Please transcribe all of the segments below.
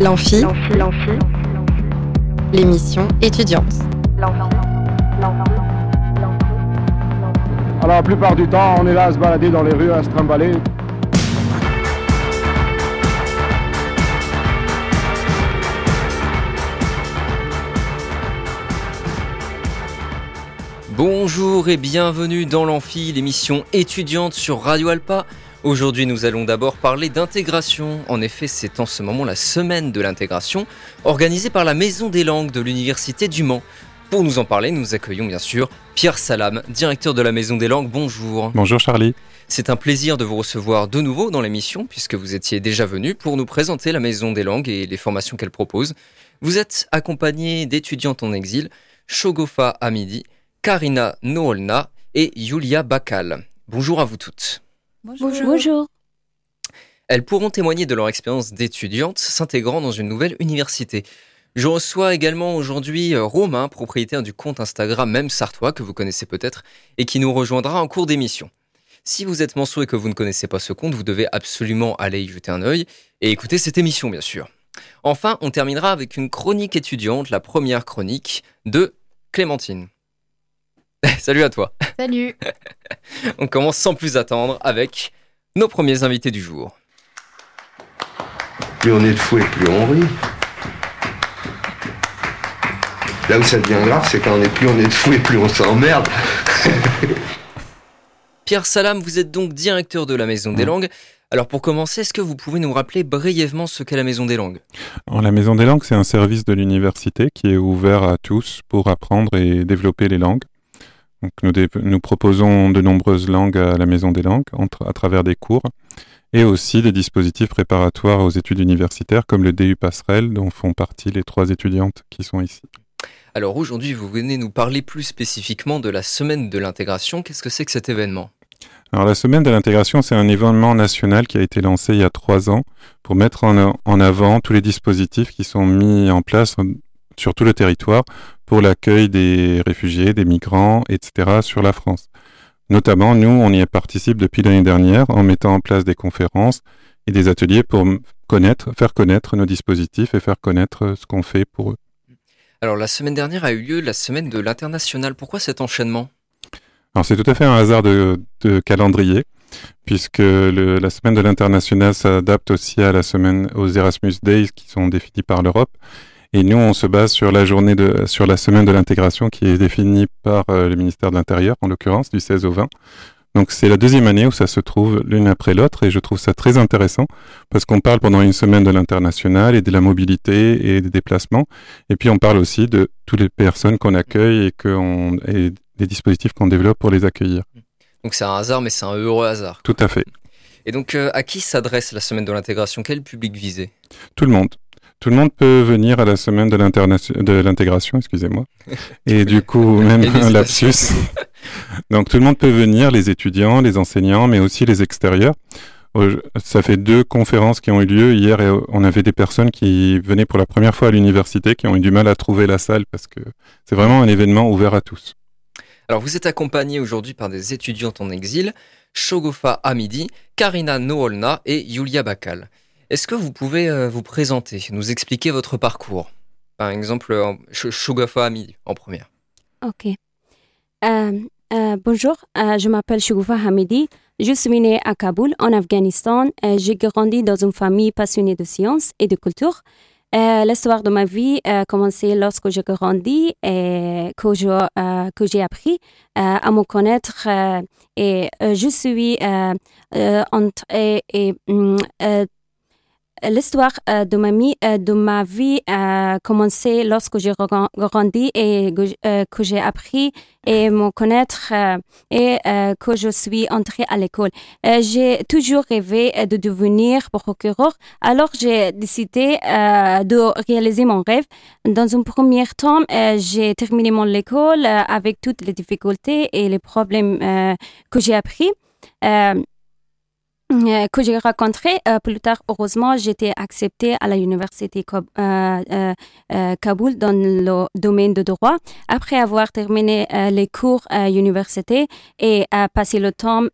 L'amphi, l'émission étudiante. Alors la plupart du temps, on est là à se balader dans les rues, à se trimballer. Bonjour et bienvenue dans l'Amphi, l'émission étudiante sur Radio Alpa. Aujourd'hui, nous allons d'abord parler d'intégration. En effet, c'est en ce moment la semaine de l'intégration, organisée par la Maison des langues de l'Université du Mans. Pour nous en parler, nous accueillons bien sûr Pierre Salam, directeur de la Maison des langues. Bonjour. Bonjour Charlie. C'est un plaisir de vous recevoir de nouveau dans l'émission, puisque vous étiez déjà venu pour nous présenter la Maison des langues et les formations qu'elle propose. Vous êtes accompagné d'étudiantes en exil, Shogofa Hamidi, Karina Noolna et Yulia Bakal. Bonjour à vous toutes. Bonjour. Bonjour. Elles pourront témoigner de leur expérience d'étudiante s'intégrant dans une nouvelle université. Je reçois également aujourd'hui euh, Romain, propriétaire du compte Instagram Même Sartois, que vous connaissez peut-être, et qui nous rejoindra en cours d'émission. Si vous êtes manceau et que vous ne connaissez pas ce compte, vous devez absolument aller y jeter un œil et écouter cette émission, bien sûr. Enfin, on terminera avec une chronique étudiante, la première chronique de Clémentine. Salut à toi. Salut. on commence sans plus attendre avec nos premiers invités du jour. Plus on est de fou et plus on rit. Là où ça devient grave, c'est quand on est plus on est de fou et plus on s'emmerde. Pierre Salam, vous êtes donc directeur de la Maison des Langues. Alors pour commencer, est-ce que vous pouvez nous rappeler brièvement ce qu'est la Maison des Langues? La Maison des Langues, c'est un service de l'université qui est ouvert à tous pour apprendre et développer les langues. Donc nous, nous, proposons de nombreuses langues à la Maison des Langues à travers des cours et aussi des dispositifs préparatoires aux études universitaires comme le DU Passerelle dont font partie les trois étudiantes qui sont ici. Alors aujourd'hui, vous venez nous parler plus spécifiquement de la semaine de l'intégration. Qu'est-ce que c'est que cet événement? Alors la semaine de l'intégration, c'est un événement national qui a été lancé il y a trois ans pour mettre en, avant tous les dispositifs qui sont mis en place sur tout le territoire pour l'accueil des réfugiés, des migrants, etc. sur la France. Notamment, nous, on y participe depuis l'année dernière en mettant en place des conférences et des ateliers pour connaître, faire connaître nos dispositifs et faire connaître ce qu'on fait pour eux. Alors la semaine dernière a eu lieu la semaine de l'international. Pourquoi cet enchaînement? Alors c'est tout à fait un hasard de, calendrier, puisque la semaine de l'international s'adapte aussi à la semaine aux Erasmus Days qui sont définis par l'Europe. Et nous, on se base sur la journée de, sur la semaine de l'intégration qui est définie par euh, le ministère de l'Intérieur, en l'occurrence, du 16 au 20. Donc c'est la deuxième année où ça se trouve l'une après l'autre et je trouve ça très intéressant parce qu'on parle pendant une semaine de l'international et de la mobilité et des déplacements et puis on parle aussi de toutes les personnes qu'on accueille et, et des dispositifs qu'on développe pour les accueillir. Donc c'est un hasard mais c'est un heureux hasard. Tout à fait. Et donc euh, à qui s'adresse la semaine de l'intégration? Quel public visé? Tout le monde. Tout le monde peut venir à la semaine de l'intégration, excusez-moi. Et du coup, même un lapsus. Donc tout le monde peut venir, les étudiants, les enseignants, mais aussi les extérieurs. Ça fait deux conférences qui ont eu lieu hier et on avait des personnes qui venaient pour la première fois à l'université qui ont eu du mal à trouver la salle parce que c'est vraiment un événement ouvert à tous. Alors vous êtes accompagné aujourd'hui par des étudiantes en exil, Shogofa Hamidi, Karina Noolna et Yulia Bakal. Est-ce que vous pouvez euh, vous présenter, nous expliquer votre parcours? Par exemple, Shugafa Hamidi en première. Ok. Euh, euh, bonjour, je m'appelle Shugafa Hamidi. Je suis née à Kaboul, en Afghanistan. J'ai grandi dans une famille passionnée de sciences et de culture. L'histoire de ma vie a commencé lorsque j'ai grandi et que j'ai appris à me connaître. et je suis mm, L'histoire euh, de, ma, euh, de ma vie a commencé lorsque j'ai grandi et que j'ai appris et me connaître et que je suis entrée à l'école. j'ai toujours rêvé de devenir procureur, alors j'ai décidé de réaliser mon rêve. Dans un premier temps, j'ai terminé mon école avec toutes les difficultés et les problèmes que j'ai appris. euh, que j'ai rencontré euh, plus tard. Heureusement, j'étais acceptée à l'université euh, Kaboul dans le domaine de droit. Après avoir terminé les cours à l'université et passé le temps,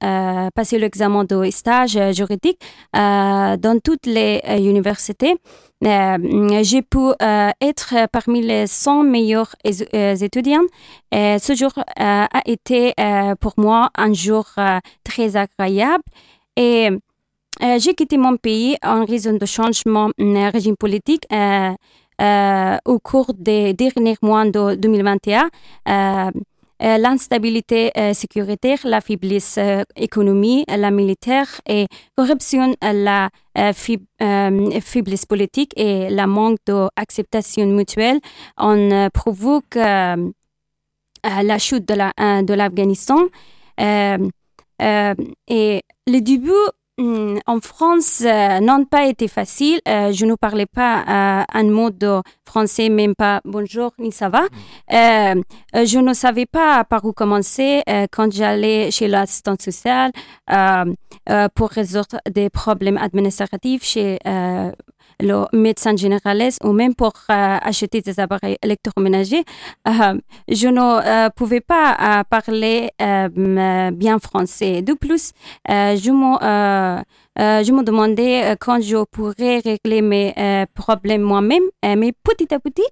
passé l'examen de stage juridique dans toutes les universités, j'ai pu être parmi les 100 meilleurs étudiants. Ce jour a été pour moi un jour très agréable. Et euh, j'ai quitté mon pays en raison de changement de régime politique euh, euh, au cours des derniers mois de 2021. L'instabilité sécuritaire, la faiblesse économique, la militaire et corruption, la faiblesse politique et la manque d'acceptation mutuelle ont provoqué la chute de l'Afghanistan. Et le début Hmm, en France, euh, n'ont pas été facile. Euh, je ne parlais pas euh, un mot de français, même pas bonjour ni ça va. Hmm. je ne savais pas par où commencer quand j'allais chez l'assistante sociale pour résoudre des problèmes administratifs chez le médecin généraliste ou même pour euh, acheter des appareils électroménagers, euh, je ne euh, pouvais pas parler bien français. De plus, je me euh, je me demandais euh, quand je pourrais régler mes euh, problèmes moi-même. mais petit à petit,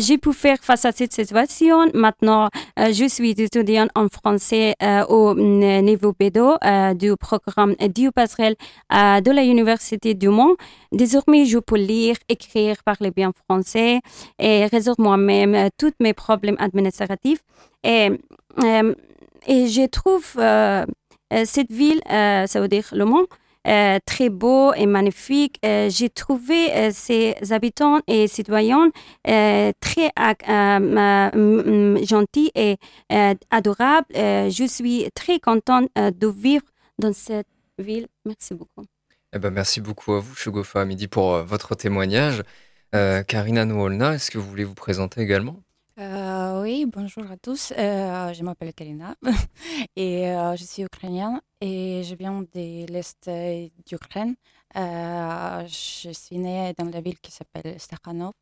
j'ai pu faire face à cette situation. Maintenant, je suis étudiante en français au niveau B2 du programme du passerelle de la Université du Mans. Désormais, je peux lire, écrire, parler bien français et résoudre moi-même tous mes problèmes administratifs. Et, et je trouve cette ville, ça veut dire Le Mans, euh, très beau et magnifique. Euh, j'ai trouvé euh, ces habitants et citoyens très gentils et adorables. je suis très contente de vivre dans cette ville. Merci beaucoup. Eh ben, merci beaucoup à vous, Shugofa Midi, pour votre témoignage. Karina Nouolna, est-ce que vous voulez vous présenter également? Oui, bonjour à tous. je m'appelle Karina et je suis ukrainienne et je viens de l'Est d'Ukraine. Euh, je suis née dans la ville qui s'appelle Stakhanov.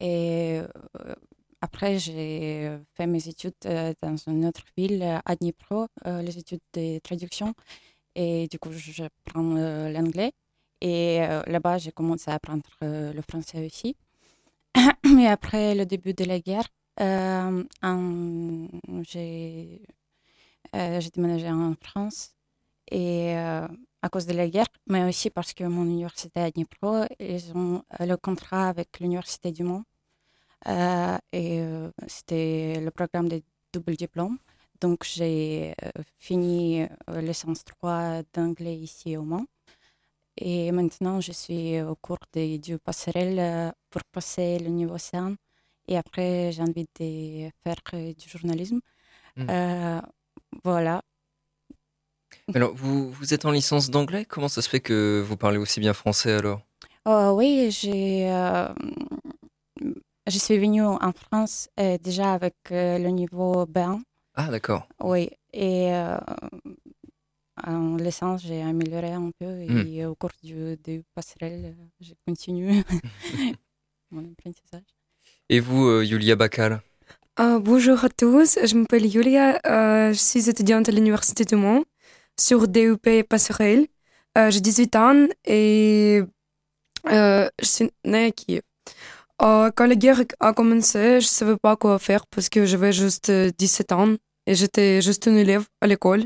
Et euh, après, j'ai fait mes études euh, dans une autre ville, à Dnipro, les études de traduction. Et du coup, j'apprends l'anglais. Et là-bas, j'ai commencé à apprendre le français aussi. Mais après le début de la guerre, j'ai déménagé en France et euh, à cause de la guerre, mais aussi parce que mon université à Dnipro, ils ont euh, le contrat avec l'université du Mans. Euh, et c'était le programme de double diplôme. Donc j'ai fini licence 3 d'anglais ici au Mans. Et maintenant, je suis au cours de, du passerelle pour passer le niveau C1. Et après, j'ai envie de faire du journalisme. Mmh. voilà. Alors, vous, vous êtes en licence d'anglais? Comment ça se fait que vous parlez aussi bien français alors? Oh, Oui, j'ai, euh, je suis venue en France euh, déjà avec euh, le niveau B1. Ah, d'accord. Oui, et en licence, j'ai amélioré un peu et hmm. au cours du, du passerelle, j'ai continué mon apprentissage. Et vous, Yulia Bakal Bonjour à tous, je m'appelle Yulia, je suis étudiante à l'Université du Mans sur DUP Passerelle. Euh, j'ai 18 ans et euh, je suis née à Kiev. Euh, quand la guerre a commencé, je ne savais pas quoi faire parce que j'avais juste 17 ans et j'étais juste une élève à l'école.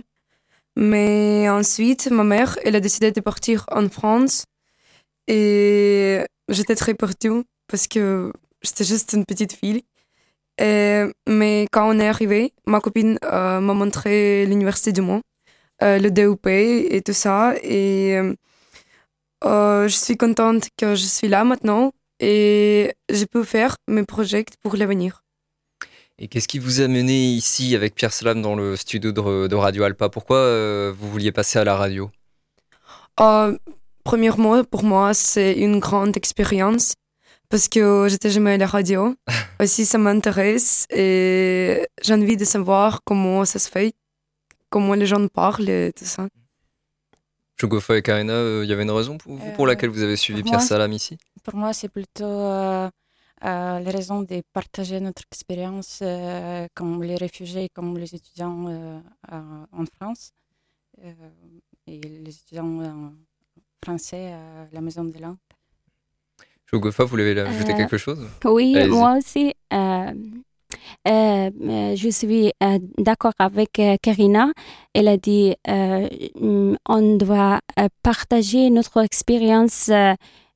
Mais ensuite, ma mère, elle a décidé de partir en France et j'étais très perdue parce que j'étais juste une petite fille. mais quand on est arrivé, ma copine m'a montré l'université du Mans euh, le DUP et tout ça. Et euh, euh, je suis contente que je suis là maintenant et je peux faire mes projets pour l'avenir. Et qu'est-ce qui vous a mené ici avec Pierre Slam dans le studio de, Radio Alpa? Pourquoi vous vouliez passer à la radio? Premièrement, pour moi, c'est une grande expérience parce que j'étais jamais à la radio. Aussi, ça m'intéresse et j'ai envie de savoir comment ça se fait comment les gens parlent et tout ça. Chogofa et Karina, il y avait une raison pour, vous, pour laquelle vous avez suivi Pierre Salam ici? Pour moi, c'est plutôt euh, les raisons de partager notre expérience euh, comme les réfugiés, comme les étudiants euh, en France et les étudiants français à la Maison de langue. Chogofa, vous voulez ajouter quelque chose? Oui, moi aussi. je suis d'accord avec Karina. Elle a dit on doit partager notre expérience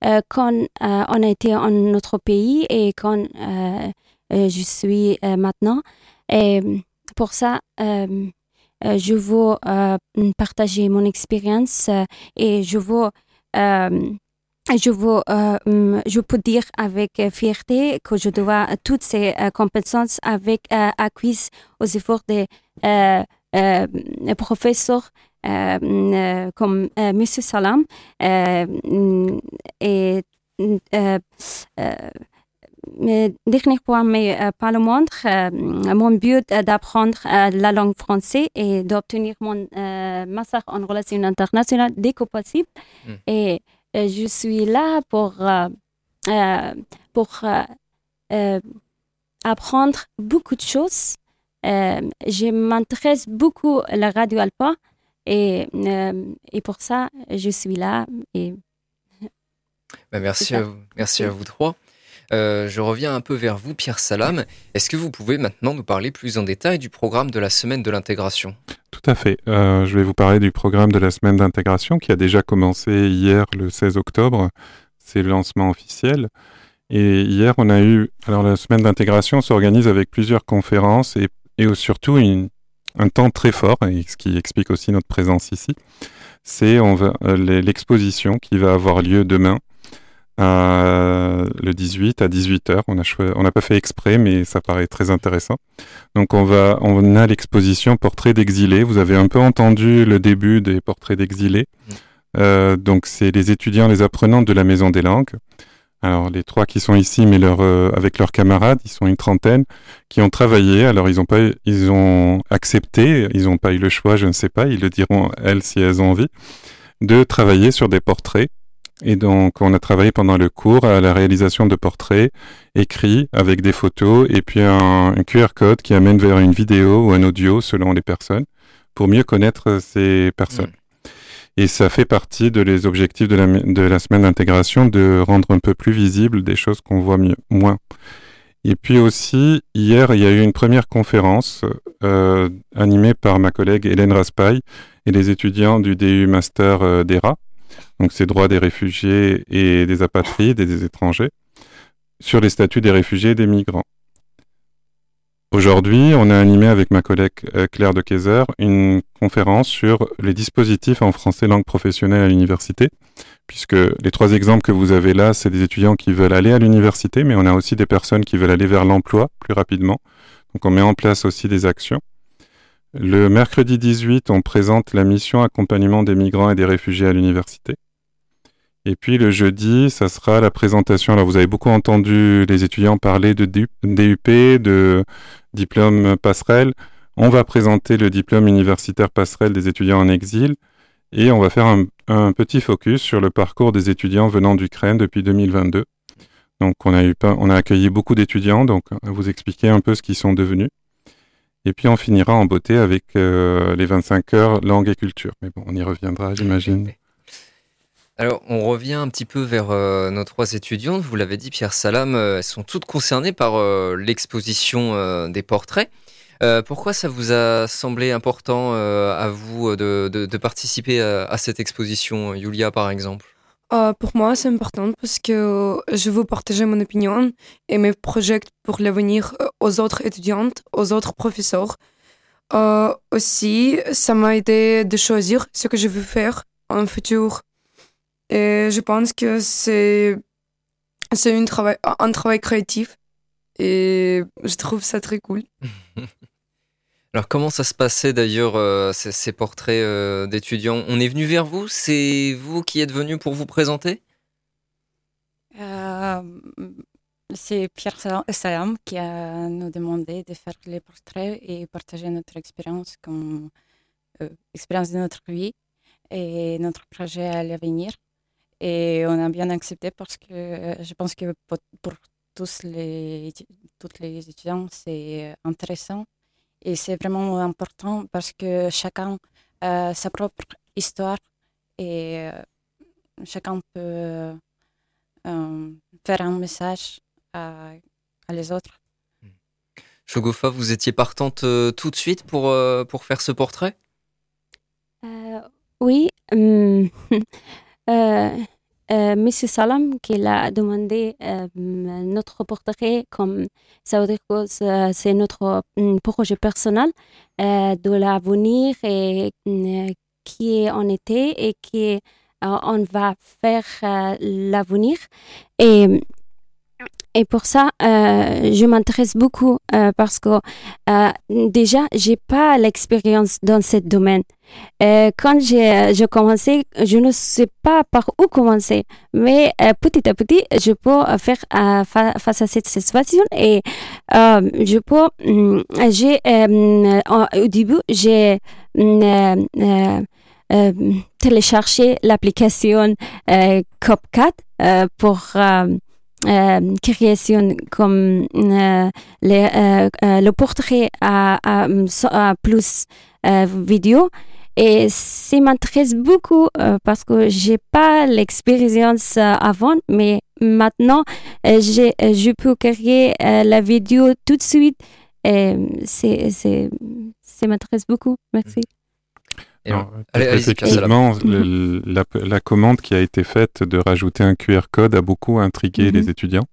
euh, quand euh, on a été en notre pays et quand euh, je suis maintenant. Et pour ça, je veux partager mon expérience et je veux je veux, je peux dire avec fierté que je dois toutes ces compétences avec acquises aux efforts des professeurs euh, euh, comme euh, Monsieur Salam et mais dernier point, mais pas le moindre, mon but d'apprendre la langue française et d'obtenir mon master en relations internationales dès que possible. Et je suis là pour, pour apprendre beaucoup de choses. je m'intéresse beaucoup à la radio alpha et, euh, et pour ça, je suis là. Et... Bah, merci, à vous, merci à vous trois. Euh, je reviens un peu vers vous, Pierre Salam. Est-ce que vous pouvez maintenant nous parler plus en détail du programme de la semaine de l'intégration? Tout à fait. Euh, je vais vous parler du programme de la semaine d'intégration qui a déjà commencé hier, le 16 octobre. C'est le lancement officiel. Et hier, on a eu. Alors, la semaine d'intégration s'organise avec plusieurs conférences et, surtout un temps très fort, et ce qui explique aussi notre présence ici, c'est euh, l'exposition qui va avoir lieu demain, le 18 à 18h. On n'a on pas fait exprès, mais ça paraît très intéressant. Donc on, va, on a l'exposition Portraits d'exilés. Vous avez un peu entendu le début des Portraits d'exilés. Mmh. Euh, donc c'est les étudiants, les apprenants de la Maison des Langues. Alors les trois qui sont ici, mais leur, euh, avec leurs camarades, ils sont une trentaine, qui ont travaillé. Alors ils ont pas, ils ont accepté, ils n'ont pas eu le choix, je ne sais pas, ils le diront elles si elles ont envie, de travailler sur des portraits. Et donc on a travaillé pendant le cours à la réalisation de portraits écrits avec des photos et puis un, QR code qui amène vers une vidéo ou un audio selon les personnes pour mieux connaître ces personnes. Mmh. Et ça fait partie de les objectifs de la, de la semaine d'intégration de rendre un peu plus visible des choses qu'on voit mieux, moins. Et puis aussi, hier, il y a eu une première conférence euh, animée par ma collègue Hélène Raspail et les étudiants du DU Master euh, d'ERA, donc c'est droits des réfugiés et des apatrides et des étrangers, sur les statuts des réfugiés et des migrants. Aujourd'hui, on a animé avec ma collègue euh, Claire de Kayser une conférence sur les dispositifs en français langue professionnelle à l'université, puisque les trois exemples que vous avez là, c'est des étudiants qui veulent aller à l'université, mais on a aussi des personnes qui veulent aller vers l'emploi plus rapidement. Donc on met en place aussi des actions. Le mercredi 18, on présente la mission accompagnement des migrants et des réfugiés à l'université. Et puis le jeudi, ça sera la présentation. Alors vous avez beaucoup entendu les étudiants parler de DUP, de diplôme passerelle. On va présenter le diplôme universitaire passerelle des étudiants en exil et on va faire un, petit focus sur le parcours des étudiants venant d'Ukraine depuis 2022. Donc on a, eu, on a accueilli beaucoup d'étudiants, donc vous expliquer un peu ce qu'ils sont devenus. Et puis on finira en beauté avec euh, les 25 heures langue et culture. Mais bon, on y reviendra, j'imagine. Alors, on revient un petit peu vers euh, nos trois étudiantes. Vous l'avez dit, Pierre Salam, euh, elles sont toutes concernées par l'exposition des portraits. pourquoi ça vous a semblé important à vous de, participer à, cette exposition, Yulia par exemple? Pour moi, c'est important parce que je veux partager mon opinion et mes projets pour l'avenir aux autres étudiantes, aux autres professeurs. aussi, ça m'a aidé de choisir ce que je veux faire en futur et je pense que c'est c'est un travail, un travail créatif et je trouve ça très cool. Alors comment ça se passait d'ailleurs euh, ces, portraits euh, d'étudiants? On est venu vers vous? C'est vous qui êtes venu pour vous présenter? Euh, C'est Pierre Salam qui a nous demandé de faire les portraits et partager notre expérience expérience de notre vie. et notre projet à l'avenir. Et on a bien accepté parce que je pense que pour, tous les, toutes les étudiants, c'est intéressant. Et c'est vraiment important parce que chacun a sa propre histoire et euh, chacun peut euh, faire un message à, à les autres. Shogofa, vous étiez partante euh, tout de suite pour, euh, pour faire ce portrait? Euh, oui, hum, euh, Monsieur Salam qui l'a demandé euh, notre portrait comme ça veut dire que c'est notre hum, projet personnel euh, de l'avenir et hum, qui on était et qui on va faire l'avenir et pour ça, euh, je m'intéresse beaucoup euh, parce que euh, déjà, j'ai pas l'expérience dans ce domaine. Euh, quand j'ai j'ai commencé, je ne sais pas par où commencer, mais petit à petit, je peux faire fa- face à cette situation et je peux. hum, J'ai en- au début, j'ai hum, euh, téléchargé l'application euh, CopCat euh, pour création comme euh, les, euh, euh, le portrait à, à, à plus euh, vidéo. Et ça m'intéresse beaucoup euh, parce que j'ai pas l'expérience euh, avant, mais maintenant euh, j'ai, euh, je peux créer euh, la vidéo tout de suite. Et c'est, c'est, ça m'intéresse beaucoup. Merci. Allez, effectivement, le- la, la commande qui a été faite de rajouter un QR code a beaucoup intrigué Mhm. les étudiants.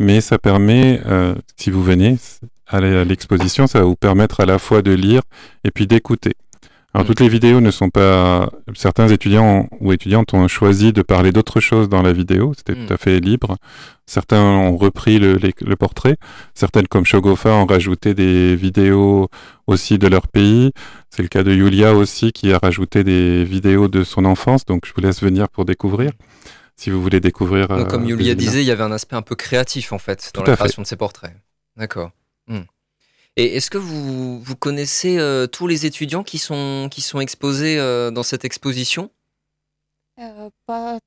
Mais ça permet, euh, si vous venez à l'exposition, ça va vous permettre à la fois de lire et puis d'écouter. Alors Mhm. toutes les vidéos ne sont pas... Certains étudiants ou étudiantes ont choisi de parler d'autre chose dans la vidéo, c'était Mhm. tout à fait libre. Certains ont repris le, les- le portrait, certaines comme Shogofa ont rajouté des vidéos aussi de leur pays. C'est le cas de Yulia aussi qui a rajouté des vidéos de son enfance, donc je vous laisse venir pour découvrir. Si vous voulez découvrir... Donc, comme euh, Yulia disait, il y avait un aspect un peu créatif en fait dans Tout la fait. création de ces portraits. D'accord. Hmm. Et est-ce que vous, vous connaissez euh, tous les étudiants qui sont, qui sont exposés euh, dans cette exposition? Euh, pas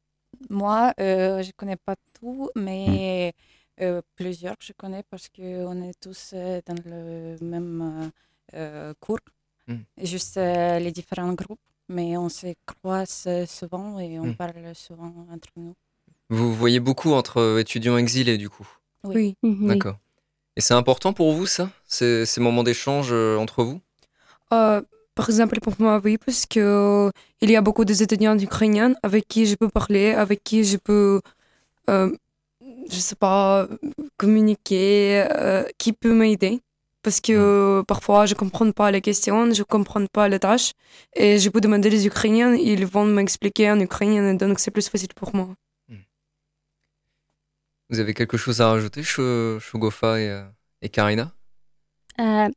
moi, euh, je connais pas tout, mais euh, plusieurs je connais parce qu'on est tous dans le même cours, Mm. Et juste euh, les différents groupes, mais on se croise souvent et on Mm. parle souvent entre nous. Vous voyez beaucoup entre étudiants exilés du coup? Oui. Mhm, oui. D'accord. Et c'est important pour vous ça ces, ces moments d'échange euh, entre vous? Euh, par exemple, pour moi, oui, parce que euh, il y a beaucoup d'étudiants ukrainiens avec qui je peux parler, avec qui je peux, euh, je sais pas, communiquer, euh, qui peut m'aider. Parce que euh, parfois, je comprends pas les questions, je comprends pas les tâches, et je peux demander les Ukrainiens, ils vont m'expliquer en ukrainien, donc c'est plus facile pour moi. Vous avez quelque chose à rajouter, Sh- Shogofa et, euh, et Karina? Euh,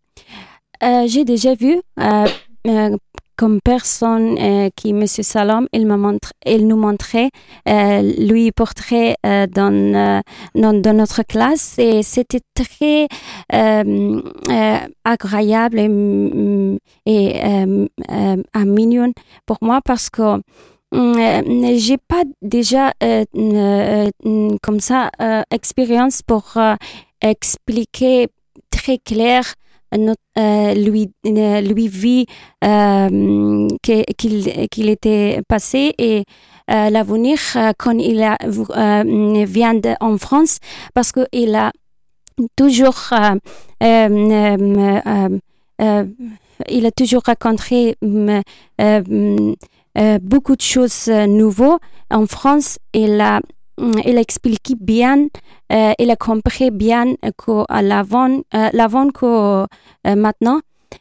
euh, j'ai déjà vu comme personne qui, Monsieur Salam, il, nous montrait lui portrait dans, notre classe et c'était très agréable et, mm, et mignon pour moi parce que j'ai pas déjà euh, euh, euh, comme ça euh, expérience pour euh, expliquer très clair notre, euh, lui euh, lui vie euh, qu'il qu'il était passé et euh, l'avenir euh, quand il euh, vient en France parce que il a toujours euh, euh, euh, euh, euh, il a toujours raconté euh, euh, euh, beaucoup de choses euh, nouvelles en France. Il a, il a expliqué bien, euh, il a compris bien l'avant, euh, l'avant que euh, maintenant.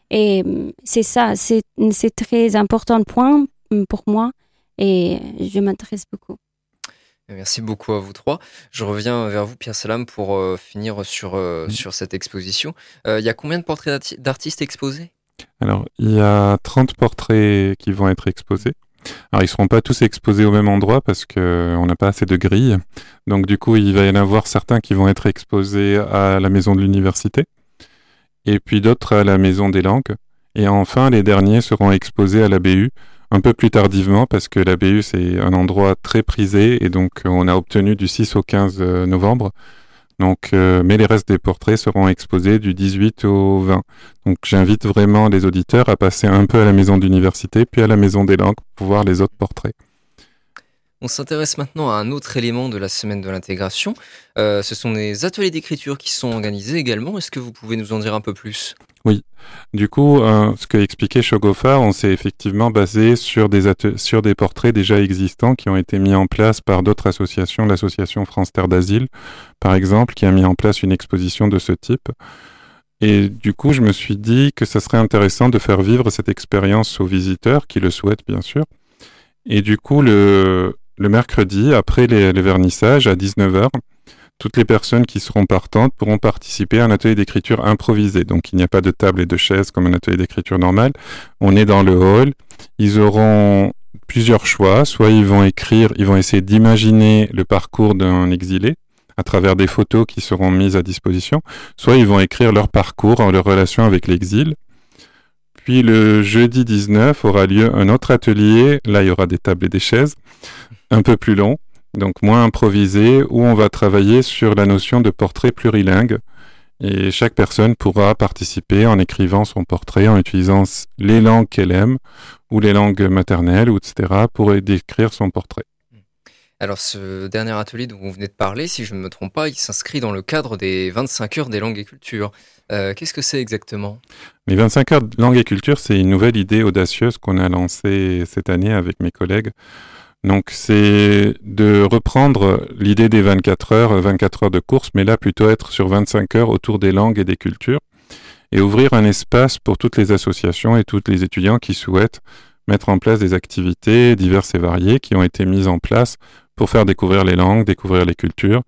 Et euh, c'est ça, c'est c'est très important point euh, pour moi et je m'intéresse beaucoup. Merci beaucoup à vous trois. Je reviens vers vous, Pierre Salam, pour euh, finir sur, euh, sur cette exposition. Euh, Il y a combien de portraits d'arti- d'artistes exposés? Alors, il y a 30 portraits qui vont être exposés. Alors, ils seront pas tous exposés au même endroit parce que on n'a pas assez de grilles. Donc, du coup, il va y en avoir certains qui vont être exposés à la maison de l'université et puis d'autres à la maison des langues. Et enfin, les derniers seront exposés à la BU un peu plus tardivement parce que la BU c'est un endroit très prisé et donc on a obtenu du 6 au 15 novembre. Donc, mais les restes des portraits seront exposés du 18 au 20. Donc, j'invite vraiment les auditeurs à passer un peu à la maison d'université, puis à la maison des langues pour voir les autres portraits. On s'intéresse maintenant à un autre élément de la semaine de l'intégration. Euh, ce sont les ateliers d'écriture qui sont organisés également. Est-ce que vous pouvez nous en dire un peu plus? Oui. Du coup, euh, ce que expliquait Shogofa, on s'est effectivement basé sur des, sur des portraits déjà existants qui ont été mis en place par d'autres associations. L'association France Terre d'Asile, par exemple, qui a mis en place une exposition de ce type. Et du coup, je me suis dit que ce serait intéressant de faire vivre cette expérience aux visiteurs qui le souhaitent, bien sûr. Et du coup, le, le mercredi, après les, vernissages, à 19h, toutes les personnes qui seront partantes pourront participer à un atelier d'écriture improvisé. Donc il n'y a pas de table et de chaises comme un atelier d'écriture normal. On est dans le hall. Ils auront plusieurs choix. Soit ils vont écrire, ils vont essayer d'imaginer le parcours d'un exilé à travers des photos qui seront mises à disposition. Soit ils vont écrire leur parcours, leur relation avec l'exil. Puis le jeudi 19 aura lieu un autre atelier. Là, il y aura des tables et des chaises un peu plus long, donc moins improvisé, où on va travailler sur la notion de portrait plurilingue. Et chaque personne pourra participer en écrivant son portrait, en utilisant les langues qu'elle aime, ou les langues maternelles, etc., pour décrire son portrait. Alors ce dernier atelier dont vous venez de parler, si je ne me trompe pas, il s'inscrit dans le cadre des 25 heures des langues et cultures. Euh, qu'est-ce que c'est exactement? Les 25 heures de langues et culture, c'est une nouvelle idée audacieuse qu'on a lancée cette année avec mes collègues donc c'est de reprendre l'idée des 24 heures, 24 heures de course, mais là plutôt être sur 25 heures autour des langues et des cultures, et ouvrir un espace pour toutes les associations et tous les étudiants qui souhaitent mettre en place des activités diverses et variées qui ont été mises en place pour faire découvrir les langues, découvrir les cultures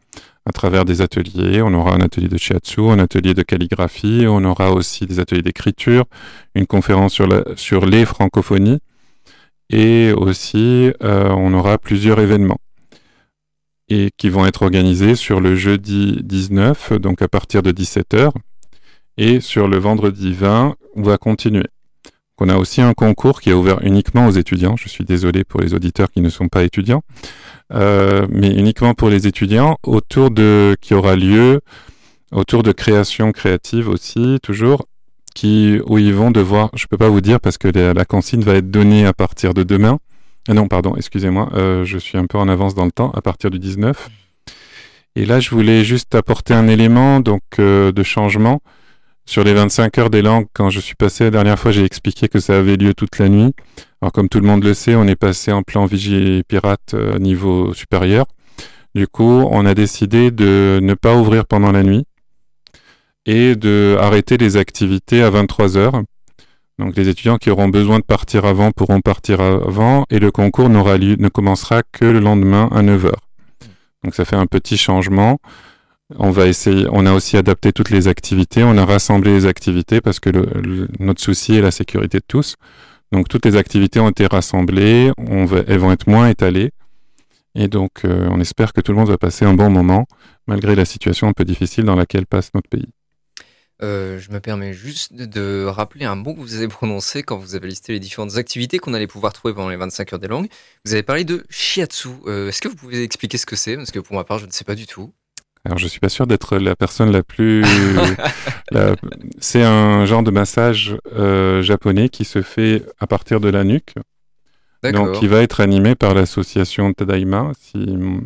à travers des ateliers. On aura un atelier de shiatsu, un atelier de calligraphie, on aura aussi des ateliers d'écriture, une conférence sur, la, sur les francophonies et aussi, euh, on aura plusieurs événements et qui vont être organisés sur le jeudi 19, donc à partir de 17h, et sur le vendredi 20, on va continuer. On a aussi un concours qui est ouvert uniquement aux étudiants. Je suis désolé pour les auditeurs qui ne sont pas étudiants, euh, mais uniquement pour les étudiants, autour de qui aura lieu autour de création créative aussi, toujours où ils vont devoir, je peux pas vous dire parce que la, consigne va être donnée à partir de demain. Ah non, pardon, excusez-moi, euh, je suis un peu en avance dans le temps, à partir du 19. Et là, je voulais juste apporter un élément donc euh, de changement sur les 25 heures des langues. Quand je suis passé la dernière fois, j'ai expliqué que ça avait lieu toute la nuit. Alors comme tout le monde le sait, on est passé en plan vigie pirate euh, niveau supérieur. Du coup, on a décidé de ne pas ouvrir pendant la nuit et de arrêter les activités à 23 heures. Donc les étudiants qui auront besoin de partir avant pourront partir avant et le concours ne commencera que le lendemain à 9 heures. Donc ça fait un petit changement. On va essayer, on a aussi adapté toutes les activités, on a rassemblé les activités parce que notre souci est la sécurité de tous. Donc toutes les activités ont été rassemblées, on va, elles vont être moins étalées. Et donc euh, on espère que tout le monde va passer un bon moment malgré la situation un peu difficile dans laquelle passe notre pays. Euh, je me permets juste de rappeler un mot que vous avez prononcé quand vous avez listé les différentes activités qu'on allait pouvoir trouver pendant les 25 heures des langues. Vous avez parlé de shiatsu. Euh, est-ce que vous pouvez expliquer ce que c'est? Parce que pour ma part, je ne sais pas du tout. Alors, je suis pas sûr d'être la personne la plus. C'est un genre de massage euh, japonais qui se fait à partir de la nuque. Donc, qui va être animé par l'association Tadaima. Si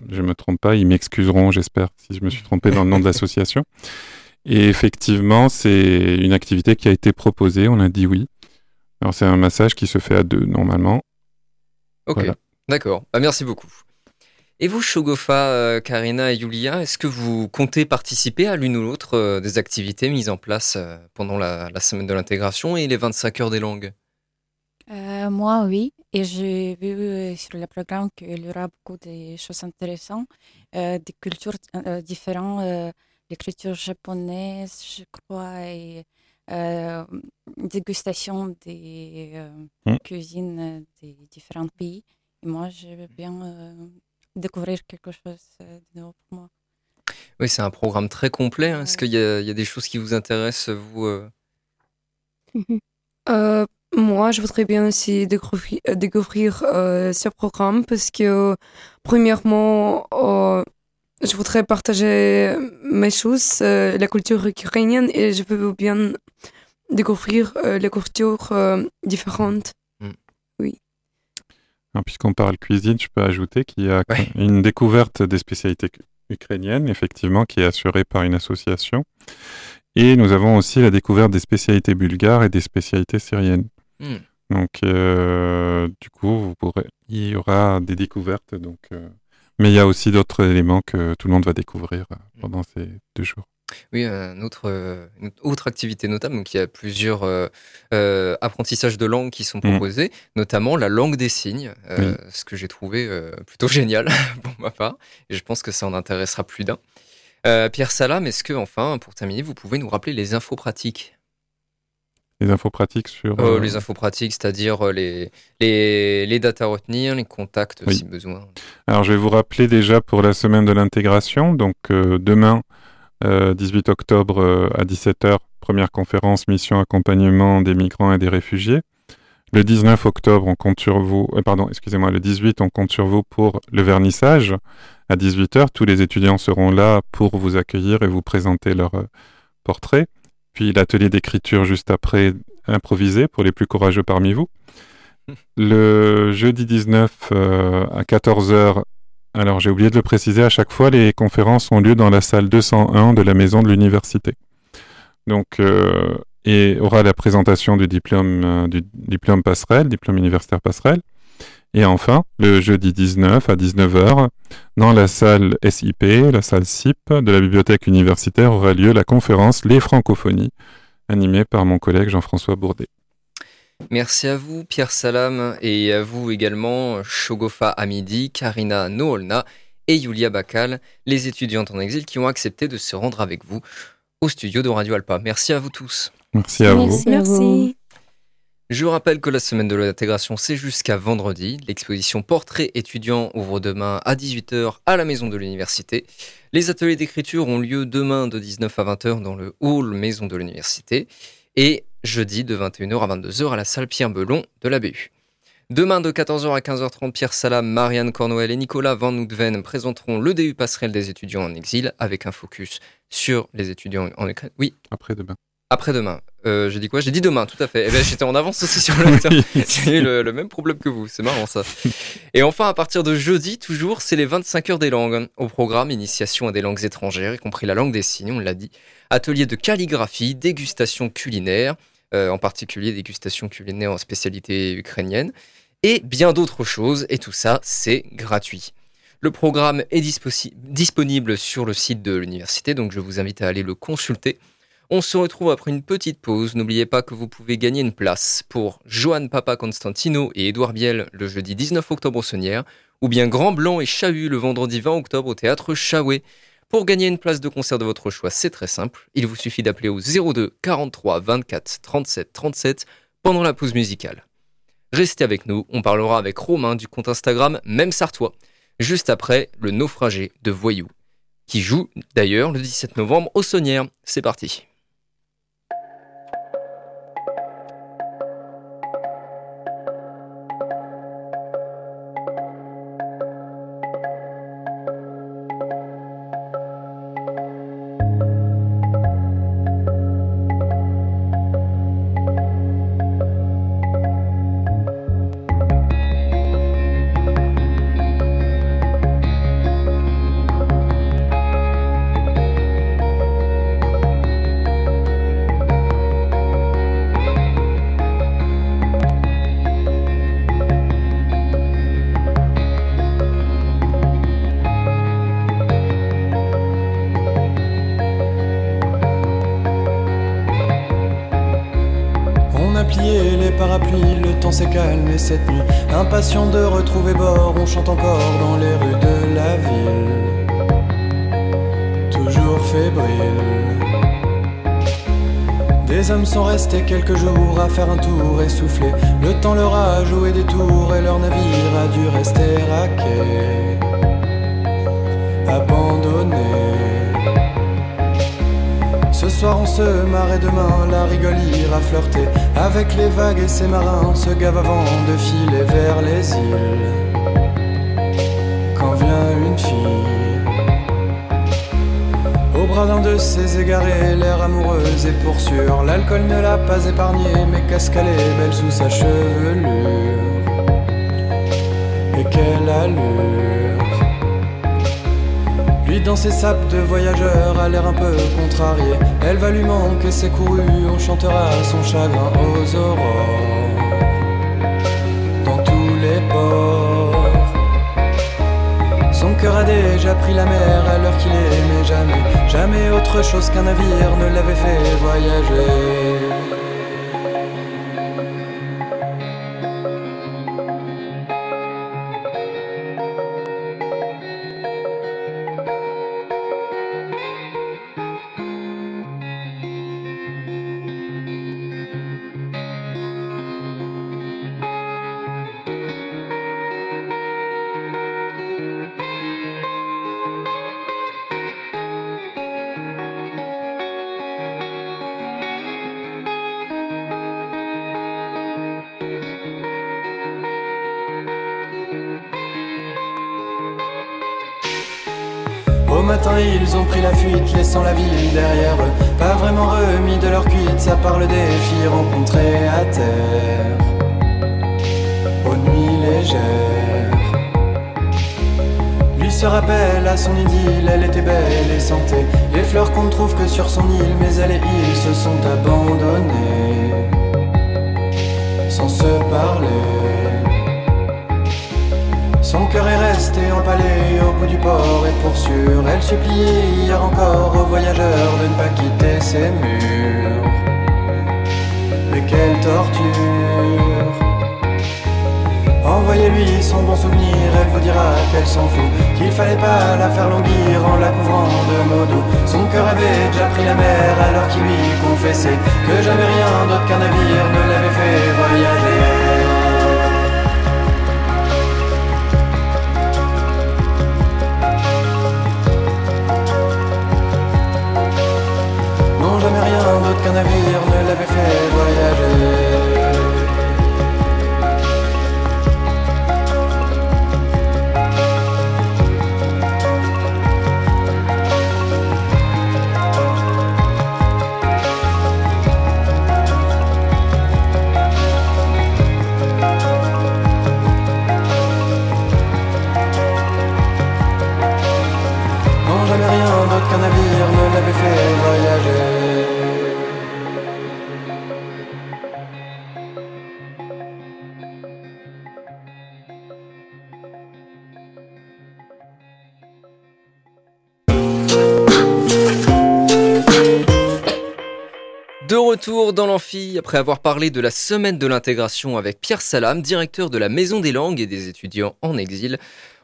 je me trompe pas, ils m'excuseront, j'espère, si je me suis trompé dans le nom de l'association. Et effectivement, c'est une activité qui a été proposée, on a dit oui. Alors c'est un massage qui se fait à deux normalement. Ok, d'accord. Bah, merci beaucoup. Et vous, Shogofa, euh, Karina et Yulia, est-ce que vous comptez participer à l'une ou l'autre euh, des activités mises en place euh, pendant la, semaine de l'intégration et les 25 heures des langues? Moi, oui. Et j'ai vu sur le programme qu'il y aura beaucoup de choses intéressantes, des cultures différentes l'écriture japonaise, je crois, et euh, dégustation des euh, hmm. cuisines des différents pays. Et moi, je veux bien euh, découvrir quelque chose de nouveau pour moi. Oui, c'est un programme très complet. Hein. Est-ce qu'il y, y, a des choses qui vous intéressent, vous moi, je voudrais bien aussi découvrir, découvrir ce programme parce que, premièrement, je voudrais partager mes choses, la culture ukrainienne, et je veux bien découvrir les cultures différentes. Mm. Oui. Puisqu'on parle cuisine, je peux ajouter qu'il y a une découverte des spécialités ukrainiennes, effectivement, qui est assurée par une association. Et nous avons aussi la découverte des spécialités bulgares et des spécialités syriennes. Hmm. Donc, euh, du coup, vous pourrez, il y aura des découvertes. Donc, euh, mais il y a aussi d'autres éléments que tout le monde va découvrir euh, pendant ces deux jours. Oui, une autre, une autre activité notable, donc il y a plusieurs apprentissages de langue qui sont Hmm. proposés, notamment la langue des signes, Oui. ce que j'ai trouvé plutôt génial pour ma part, et je pense que ça en intéressera plus d'un. Euh, Pierre Salam, est-ce que, enfin, pour terminer, vous pouvez nous rappeler les infos pratiques? Les infos pratiques sur. Euh, euh, Les infos pratiques, c'est-à-dire euh, les, les, les dates à retenir, les contacts Oui. si besoin. Alors, je vais vous rappeler déjà pour la semaine de l'intégration. Donc, euh, demain, euh, 18 octobre à 17h, première conférence mission accompagnement des migrants et des réfugiés. Le 19 octobre, on compte sur vous. pardon, excusez-moi, le 18, on compte sur vous pour le vernissage à 18h. Tous les étudiants seront là pour vous accueillir et vous présenter leur portrait. Puis l'atelier d'écriture juste après, improvisé pour les plus courageux parmi vous. Le jeudi 19 euh, à 14h, alors j'ai oublié de le préciser, à chaque fois les conférences ont lieu dans la salle 201 de la maison de l'université. Donc, euh, et aura la présentation du diplôme, euh, du diplôme universitaire passerelle. Et enfin, le jeudi 19 à 19h, dans la salle SIP, la salle SIP de la bibliothèque universitaire, aura lieu la conférence Les Francophonies, animée par mon collègue Jean-François Bourdet. Merci à vous, Pierre Salam, et à vous également, Shogofa Hamidi, Karina Noolna et Yulia Bakal, les étudiantes en exil qui ont accepté de se rendre avec vous au studio de Radio Alpa. Merci à vous tous. Merci à vous. Merci. Merci. Je rappelle que la semaine de l'intégration, c'est jusqu'à vendredi. L'exposition Portrait étudiant ouvre demain à 18h à la maison de l'université. Les ateliers d'écriture ont lieu demain de 19 à 20h dans le hall maison de l'université et jeudi de 21h à 22h à la salle Pierre Belon de la BU. Demain de 14h à 15h30, Pierre Salam, Marianne Cornouel et Nicolas Van Oudven présenteront le DU passerelle des étudiants en exil avec un focus sur les étudiants en Ukraine. Oui, Après-demain. Après-demain. Euh, j'ai dit quoi? J'ai dit demain, tout à fait. Eh ben, j'étais en avance aussi sur le. J'ai eu le, le même problème que vous, c'est marrant ça. Et enfin, à partir de jeudi, toujours, c'est les 25 heures des langues. Au programme, initiation à des langues étrangères, y compris la langue des signes, on l'a dit. Atelier de calligraphie, dégustation culinaire, euh, en particulier dégustation culinaire en spécialité ukrainienne, et bien d'autres choses. Et tout ça, c'est gratuit. Le programme est disponible sur le site de l'université, donc je vous invite à aller le consulter. On se retrouve après une petite pause. N'oubliez pas que vous pouvez gagner une place pour Johan Papa Constantino et Édouard Biel le jeudi 19 octobre au Saunière, ou bien Grand Blanc et Chahut le vendredi 20 octobre au théâtre Chaoué. Pour gagner une place de concert de votre choix, c'est très simple. Il vous suffit d'appeler au 02 43 24 37 37 pendant la pause musicale. Restez avec nous, on parlera avec Romain du compte Instagram Même Sartois, juste après le naufragé de Voyou, qui joue d'ailleurs le 17 novembre au Saunière. C'est parti. Temps s'est calmé cette nuit. Impatient de retrouver bord, on chante encore dans les rues de la ville. Toujours fébrile. Des hommes sont restés quelques jours à faire un tour essoufflé. Le temps leur a joué des tours et leur navire a dû rester à quai. Abandonné. Soir on se marre et demain la rigole ira flirter. Avec les vagues et ses marins se gavent avant de filer vers les îles. Quand vient une fille. Au bras d'un de ses égarés, l'air amoureuse et pour sûr, l'alcool ne l'a pas épargné, mais qu'elle est belle sous sa chevelure. Et quelle allure. Lui dans ses sapes de voyageur a l'air un peu contrarié Elle va lui manquer ses courus, on chantera son chagrin aux aurores. Dans tous les ports. Son cœur a déjà pris la mer à l'heure qu'il aimait jamais. Jamais autre chose qu'un navire ne l'avait fait voyager pris la fuite, laissant la ville derrière eux. Pas vraiment remis de leur cuite, ça parle des filles rencontrées à terre. Aux nuits légères. Lui se rappelle à son idylle, elle était belle et santé. Les fleurs qu'on ne trouve que sur son île, mais elle et il se sont abandonnés. Sans se parler. Son cœur est resté empalé au bout du port et pour sûr, elle suppliait hier encore aux voyageurs de ne pas quitter ses murs. Mais quelle torture. Envoyez-lui son bon souvenir, elle vous dira qu'elle s'en fout Qu'il fallait pas la faire languir en la couvrant de mots doux. Son cœur avait déjà pris la mer alors qu'il lui confessait Que jamais rien d'autre qu'un navire ne l'avait fait voyager retour dans l'amphi, après avoir parlé de la semaine de l'intégration avec Pierre Salam, directeur de la Maison des langues et des étudiants en exil,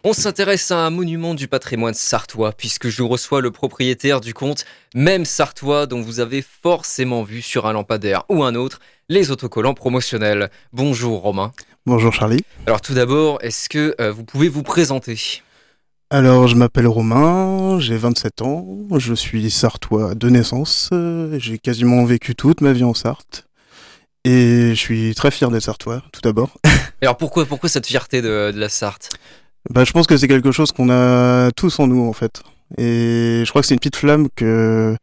on s'intéresse à un monument du patrimoine sartois, puisque je reçois le propriétaire du compte, même sartois, dont vous avez forcément vu sur un lampadaire ou un autre, les autocollants promotionnels. Bonjour Romain. Bonjour Charlie. Alors tout d'abord, est-ce que euh, vous pouvez vous présenter? Alors, je m'appelle Romain, j'ai 27 ans, je suis sartois de naissance, euh, j'ai quasiment vécu toute ma vie en Sarthe. Et je suis très fier d'être sartois, tout d'abord. Alors pourquoi, pourquoi cette fierté de, de la Sarthe? Bah, je pense que c'est quelque chose qu'on a tous en nous, en fait. Et je crois que c'est une petite flamme que,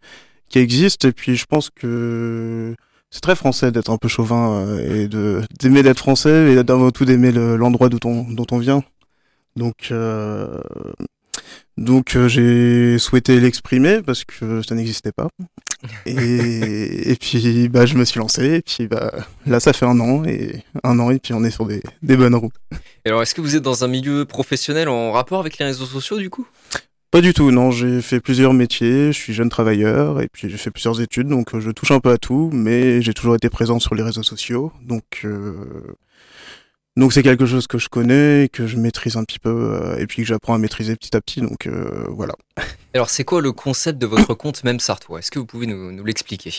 qui existe, et puis je pense que c'est très français d'être un peu chauvin, euh, et d'aimer d'être français, et d'avant tout d'aimer le- l'endroit d'où on, dont on vient. Donc, euh, donc euh, j'ai souhaité l'exprimer parce que ça n'existait pas. Et, et puis bah je me suis lancé. Et puis bah là ça fait un an et un an et puis on est sur des, des bonnes routes. Et alors est-ce que vous êtes dans un milieu professionnel en rapport avec les réseaux sociaux du coup? Pas du tout, non, j'ai fait plusieurs métiers, je suis jeune travailleur et puis j'ai fait plusieurs études. Donc euh, je touche un peu à tout mais j'ai toujours été présent sur les réseaux sociaux. Donc euh, donc c'est quelque chose que je connais, que je maîtrise un petit peu euh, et puis que j'apprends à maîtriser petit à petit donc euh, voilà. Alors c'est quoi le concept de votre compte même sartois Est-ce que vous pouvez nous, nous l'expliquer?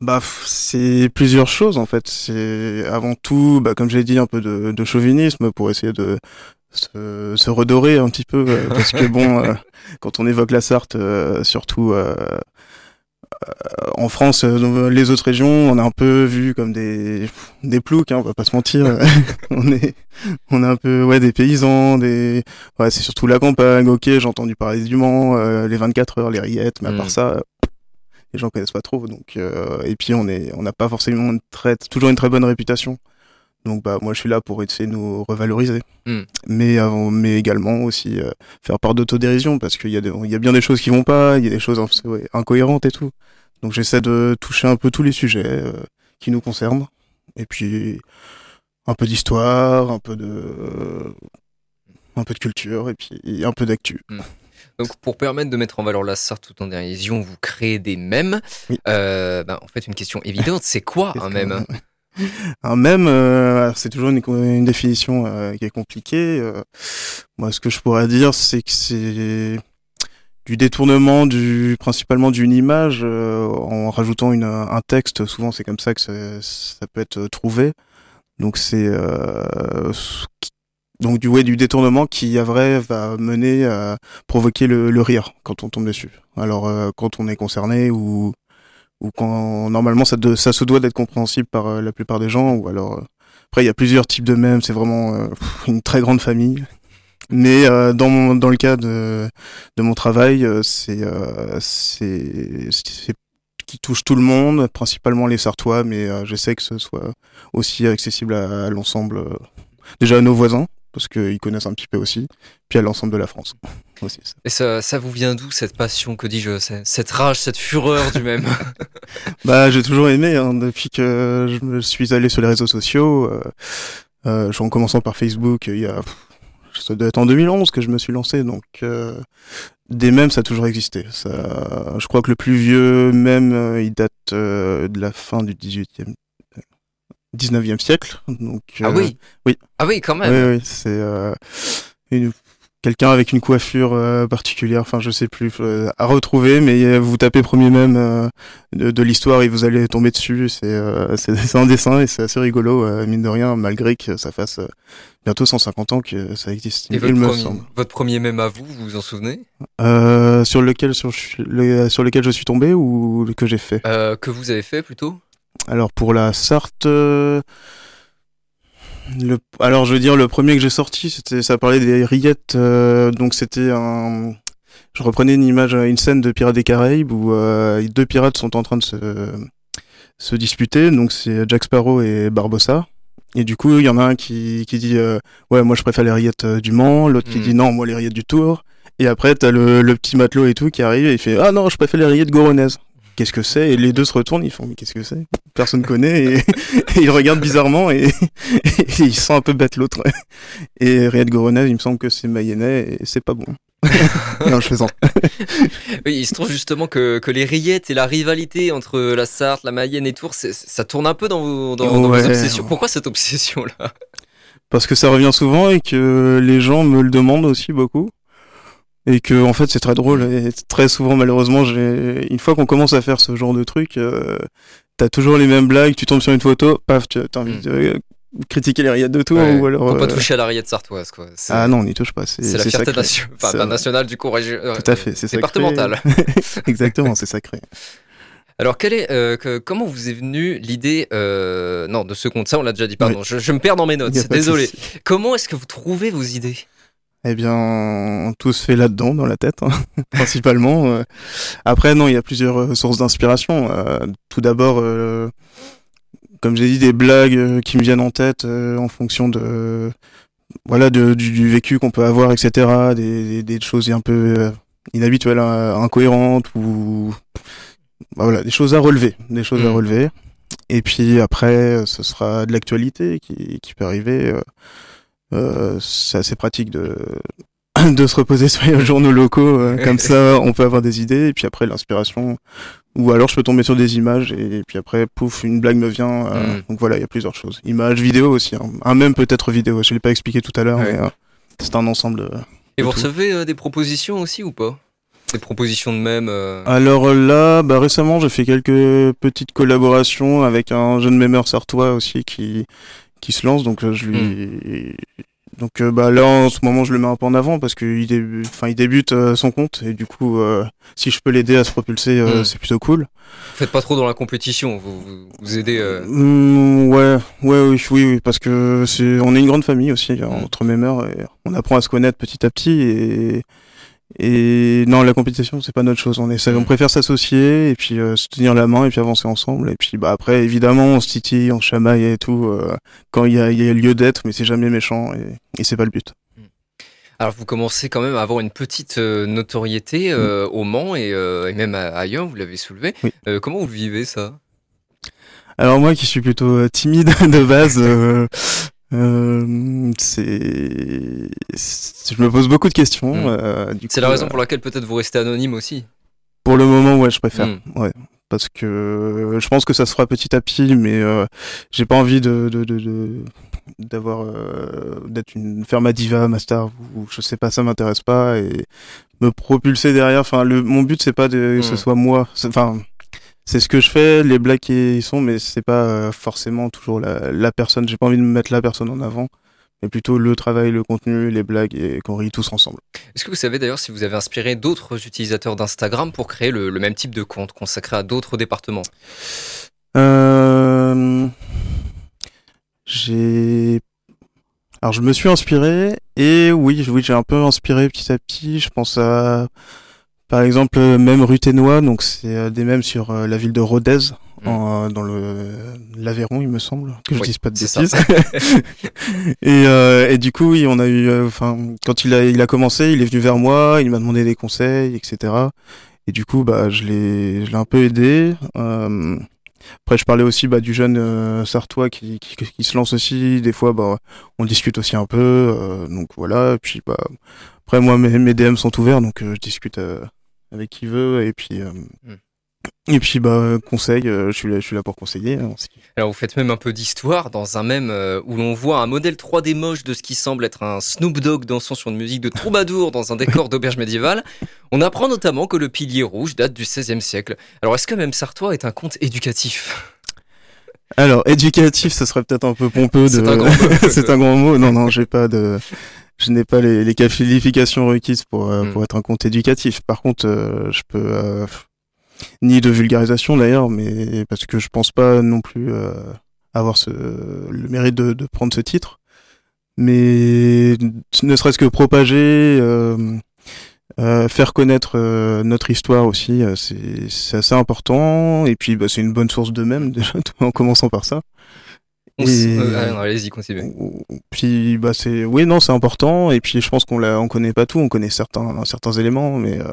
Bah, c'est plusieurs choses en fait. C'est avant tout, bah, comme j'ai dit, un peu de, de chauvinisme pour essayer de se, se redorer un petit peu, euh, parce que bon, euh, quand on évoque la Sarthe, euh, surtout en France, euh, dans les autres régions, on est un peu vu comme des des ploucs, hein, on va pas se mentir. on est on est un peu ouais des paysans, des ouais c'est surtout la campagne. Ok, j'ai entendu parler du Mans, euh, les 24 heures, les rillettes, mais à part Mm. ça, les gens connaissent pas trop. Donc euh, et puis on est on n'a pas forcément une très toujours une très bonne réputation. Donc bah moi je suis là pour essayer de nous revaloriser, Mm. mais euh, mais également aussi euh, faire part d'autodérision parce qu'il y a il y a bien des choses qui vont pas, il y a des choses ouais, incohérentes et tout. Donc j'essaie de toucher un peu tous les sujets euh, qui nous concernent et puis un peu d'histoire, un peu de un peu de culture et puis un peu d'actu. Donc, pour permettre de mettre en valeur la Sarthe tout en dérision, vous créez des mèmes. Oui. Euh, ben, en fait, une question évidente, c'est quoi un mème? Un mème, c'est toujours une, définition euh, qui est compliquée. euh. moi, ce que je pourrais dire, c'est que c'est du détournement du principalement d'une image euh, en rajoutant une, un texte. Souvent, c'est comme ça que ça, peut être trouvé. Donc, c'est donc du ouais du détournement qui à vrai va mener à provoquer le, rire quand on tombe dessus. Alors quand on est concerné ou ou quand normalement ça, ça se doit d'être compréhensible par la plupart des gens ou alors après il y a plusieurs types de mèmes c'est vraiment euh, une très grande famille. Mais euh, dans mon, dans le cas de de mon travail euh, c'est euh, c'est qui touche tout le monde principalement les Sartois mais j'essaie que ce soit aussi accessible à, à l'ensemble déjà à nos voisins parce qu'ils connaissent un petit peu aussi puis à l'ensemble de la France aussi ça. Et ça, ça vous vient d'où cette passion, que dis-je, cette rage, cette fureur du même Bah, j'ai toujours aimé hein, depuis que je me suis allé sur les réseaux sociaux. Euh, euh, en commençant par Facebook, il y a ça doit être en 2011 que je me suis lancé, donc euh, des mèmes ça a toujours existé. Ça, je crois que le plus vieux mème il date euh, de la fin du 18e, 19e siècle. Donc Ah euh, oui oui. Ah oui, quand même oui, oui, c'est euh, une- quelqu'un avec une coiffure euh, particulière, enfin je sais plus, euh, à retrouver, mais euh, vous tapez premier même de, de l'histoire et vous allez tomber dessus. C'est c'est un dessin et c'est assez rigolo, mine de rien, malgré que ça fasse bientôt 150 ans que ça existe. Et il votre me premier, semble. votre premier mème à vous, vous vous en souvenez? Sur lequel sur, le- sur lequel je suis tombé ou que j'ai fait? Que vous avez fait plutôt? Alors pour la Sarthe, euh, le, alors je veux dire le premier que j'ai sorti, c'était ça parlait des rillettes, euh, donc c'était un, je reprenais une image, une scène de Pirates des Caraïbes où euh, deux pirates sont en train de se se disputer, donc c'est Jack Sparrow et Barbossa. Et du coup, il y en a un qui, qui dit ouais moi je préfère les rillettes du Mans, l'autre qui Mm. dit non moi les rillettes du Tour. Et après t'as le, le petit matelot et tout qui arrive et il fait ah non je préfère les rillettes goronaises. Qu'est-ce que c'est? Et les deux se retournent, ils font mais qu'est-ce que c'est? Personne connaît et, et ils regardent bizarrement et, et ils sont un peu bêtes l'autre. Et rillettes goronaises, il me semble que c'est mayennais et c'est pas bon. non je plaisante. Oui, il se trouve justement que, que les rillettes et la rivalité entre la Sarthe, la Mayenne et Tours, ça tourne un peu dans vos, dans, dans vos Ouais. obsessions. Pourquoi cette obsession-là? Parce que ça revient souvent et que les gens me le demandent aussi beaucoup et que en fait c'est très drôle et très souvent malheureusement j'ai une fois qu'on commence à faire ce genre de truc euh, t'as toujours les mêmes blagues tu tombes sur une photo paf tu as envie Mm. de critiquer les rillettes de tour Ouais, ou alors Faut pas euh, toucher à la rillette sartoise, quoi. Ah non on n'y touche pas c'est la fierté nation- enfin, nationale du coup, régi- euh, tout à fait c'est sacré. départementale. exactement c'est sacré Alors, quel est, euh, que- comment vous est venue l'idée euh, Non, de ce compte, ça on l'a déjà dit, pardon, je, je me perds dans mes notes, désolé. Comment est-ce que vous trouvez vos idées? Eh bien, tout se fait là-dedans, dans la tête, hein, principalement. euh. Après, non, il y a plusieurs euh, sources d'inspiration. Euh, tout d'abord, comme j'ai dit, des blagues qui me viennent en tête en fonction de, voilà, de- du, du vécu qu'on peut avoir, etc. Des, des, des choses un peu inhabituelles, euh, incohérentes ou bah, voilà, des choses à relever, des choses à Mm. relever. Et puis après, ce sera de l'actualité qui, qui peut arriver. Euh, c'est assez pratique de de se reposer sur les journaux locaux euh, comme ça on peut avoir des idées et puis après l'inspiration ou alors je peux tomber sur des images et puis après pouf une blague me vient euh, Mm. donc voilà il y a plusieurs choses images vidéo aussi hein. un même peut-être vidéo je l'ai pas expliqué tout à l'heure Ouais. mais c'est un ensemble Et vous tout. recevez des propositions aussi ou pas? Des propositions de même euh, alors là bah récemment j'ai fait quelques petites collaborations avec un jeune mémeur sartois aussi qui qui se lance donc euh, je lui Donc euh, bah là en ce moment je le mets un peu en avant parce qu'il débute, enfin il débute euh, son compte et du coup euh, si je peux l'aider à se propulser euh, Mm. c'est plutôt cool. Vous faites pas trop dans la compétition, vous vous, aidez. euh, Mm, ouais, ouais, oui, oui, oui, parce que c'est, on est une grande famille aussi entre mes mères et on apprend à se connaître petit à petit et et non la compétition c'est pas notre chose. On essaie, on Mm. préfère s'associer et puis euh, se tenir la main et puis avancer ensemble et puis bah après évidemment on se titille, on se chamaille et tout euh, quand il y a, il y a lieu d'être, mais c'est jamais méchant et, et c'est pas le but. Alors vous commencez quand même à avoir une petite euh, notoriété euh, au Mans et, euh, et même ailleurs, vous l'avez soulevé. Oui. Euh, comment vous vivez ça? Alors moi qui suis plutôt timide de base, euh, c'est, je me pose beaucoup de questions. Mm. euh, C'est la raison euh, pour laquelle peut-être vous restez anonyme aussi. Pour le moment, ouais, je préfère. Mm. Ouais, parce que je pense que ça se fera petit à petit, mais j'ai pas envie de de de- de- d'avoir d'être une faire ma diva, ma star ou je sais pas, ça m'intéresse pas et me propulser derrière. Enfin, le mon but c'est pas de que ce Mm. soit moi. Enfin, c'est ce que je fais, les blagues qui y sont, mais c'est pas euh, forcément toujours la la personne. J'ai pas envie de mettre la personne en avant. Mais plutôt le travail, le contenu, les blagues et qu'on rit tous ensemble. Est-ce que vous savez d'ailleurs si vous avez inspiré d'autres utilisateurs d'Instagram pour créer le, le même type de compte consacré à d'autres départements? Euh, j'ai. Alors, je me suis inspiré et oui, oui, j'ai un peu inspiré petit à petit. Je pense à, par exemple, euh, même Ruténois, donc c'est euh, des mêmes sur euh, la ville de Rodez, Mm. en, dans le l'Aveyron, il me semble, que je Oui, dise pas de bêtises. et, euh, et du coup, oui, on a eu, enfin, quand il a, il a commencé, il est venu vers moi, il m'a demandé des conseils, etc. Et du coup, bah, je l'ai, je l'ai un peu aidé. Euh, après, je parlais aussi bah, du jeune euh, Sartois qui, qui, qui se lance aussi. Des fois, bah, on discute aussi un peu. euh, donc voilà. Et puis, bah, après, moi, mes, mes DM sont ouverts, donc euh, je discute avec qui veut. Et puis, euh, Mm. et puis, bah, conseil. euh, je suis là, je suis là pour conseiller. hein. Alors vous faites même un peu d'histoire dans un même euh, où l'on voit un modèle 3D moche de ce qui semble être un Snoop Dogg dansant sur une musique de troubadour dans un décor d'auberge médiévale. On apprend notamment que le pilier rouge date du XVIe siècle. Alors est-ce que même Sartois est un conte éducatif? Alors, éducatif, ce serait peut-être un peu pompeux. De... C'est un grand mot. Non, non, j'ai pas de. Je n'ai pas les, les qualifications requises pour, euh, Mm. pour être un compte éducatif. Par contre, euh, je peux euh, ni de vulgarisation d'ailleurs, mais parce que je pense pas non plus avoir ce, le mérite de, de prendre ce titre. Mais ne serait-ce que propager, euh, euh, faire connaître euh, notre histoire aussi, c'est assez important. Et puis, bah, c'est une bonne source de même déjà, en commençant par ça. Et- euh, ah Allez-y, continuez. Puis bah c'est oui non c'est important et puis je pense qu'on l'a on connaît pas tout on connaît certains certains éléments mais euh,